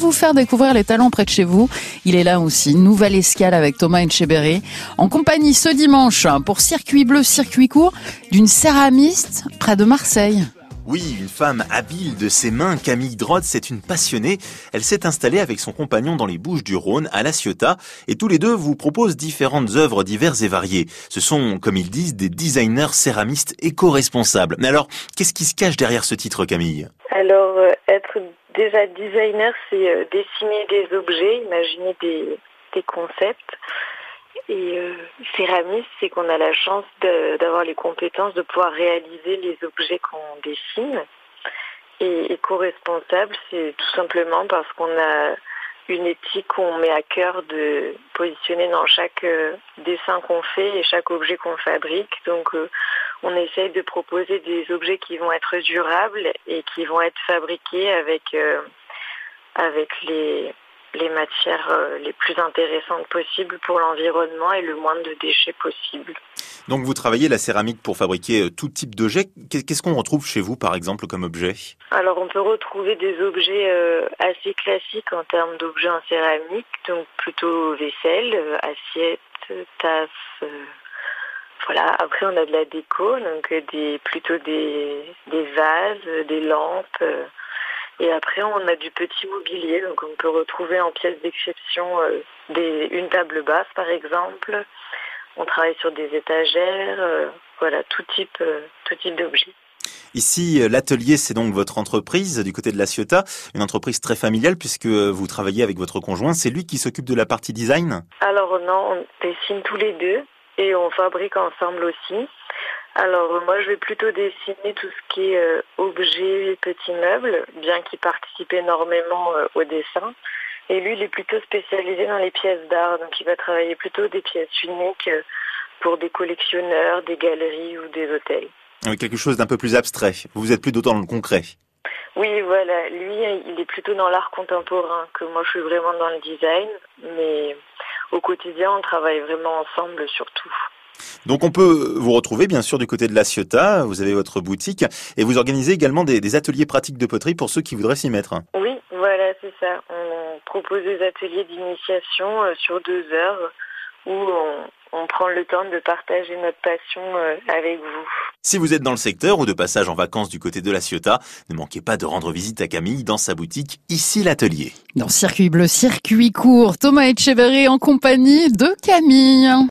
vous faire découvrir les talents près de chez vous. Il est là aussi, nouvelle escale avec Thomas Etcheberry, en compagnie ce dimanche pour Circuit Bleu, Circuit Court, d'une céramiste près de Marseille. Oui, une femme habile de ses mains, Camille Drod, c'est une passionnée. Elle s'est installée avec son compagnon dans les Bouches du Rhône, à La Ciotat, et tous les deux vous proposent différentes œuvres diverses et variées. Ce sont, comme ils disent, des designers céramistes éco-responsables. Mais alors, qu'est-ce qui se cache derrière ce titre, Camille? Alors, euh, être déjà designer, c'est euh, dessiner des objets, imaginer des, des concepts. Et euh, céramiste, c'est qu'on a la chance d'avoir les compétences de pouvoir réaliser les objets qu'on dessine. Et éco-responsable, c'est tout simplement parce qu'on a une éthique qu'on met à cœur de positionner dans chaque euh, dessin qu'on fait et chaque objet qu'on fabrique. Donc euh, on essaye de proposer des objets qui vont être durables et qui vont être fabriqués avec, avec les, les matières euh, les plus intéressantes possibles pour l'environnement et le moins de déchets possible. Donc vous travaillez la céramique pour fabriquer euh, tout type d'objets. Qu'est-ce qu'on retrouve chez vous par exemple comme objet? Alors on peut retrouver des objets euh, assez classiques en termes d'objets en céramique, donc plutôt vaisselle, assiette, tasse. voilà. Après on a de la déco, donc des plutôt des, des vases, des lampes. Et après, on a du petit mobilier, donc on peut retrouver en pièces d'exception euh, une table basse, par exemple. On travaille sur des étagères, euh, voilà, tout type, euh, tout type d'objets. Ici, l'atelier, c'est donc votre entreprise du côté de la Ciotat, une entreprise très familiale puisque vous travaillez avec votre conjoint. C'est lui qui s'occupe de la partie design? Alors non, on dessine tous les deux et on fabrique ensemble aussi. Alors moi je vais plutôt dessiner tout ce qui est euh, objets, petits meubles, bien qu'il participe énormément euh, au dessin. Et lui il est plutôt spécialisé dans les pièces d'art, donc il va travailler plutôt des pièces uniques euh, pour des collectionneurs, des galeries ou des hôtels. Oui, quelque chose d'un peu plus abstrait. Vous êtes plutôt dans le concret. Oui, voilà. Lui, il est plutôt dans l'art contemporain, que moi je suis vraiment dans le design. Mais au quotidien, on travaille vraiment ensemble surtout. Donc on peut vous retrouver bien sûr du côté de la Ciotat, vous avez votre boutique et vous organisez également des, ateliers pratiques de poterie pour ceux qui voudraient s'y mettre. Oui, voilà, c'est ça. On propose des ateliers d'initiation euh, sur deux heures où on, prend le temps de partager notre passion euh, avec vous. Si vous êtes dans le secteur ou de passage en vacances du côté de la Ciotat, ne manquez pas de rendre visite à Camille dans sa boutique, ici l'atelier. Dans Circuit Bleu, Circuit Court, Thomas Etcheverry en compagnie de Camille.